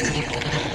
Radio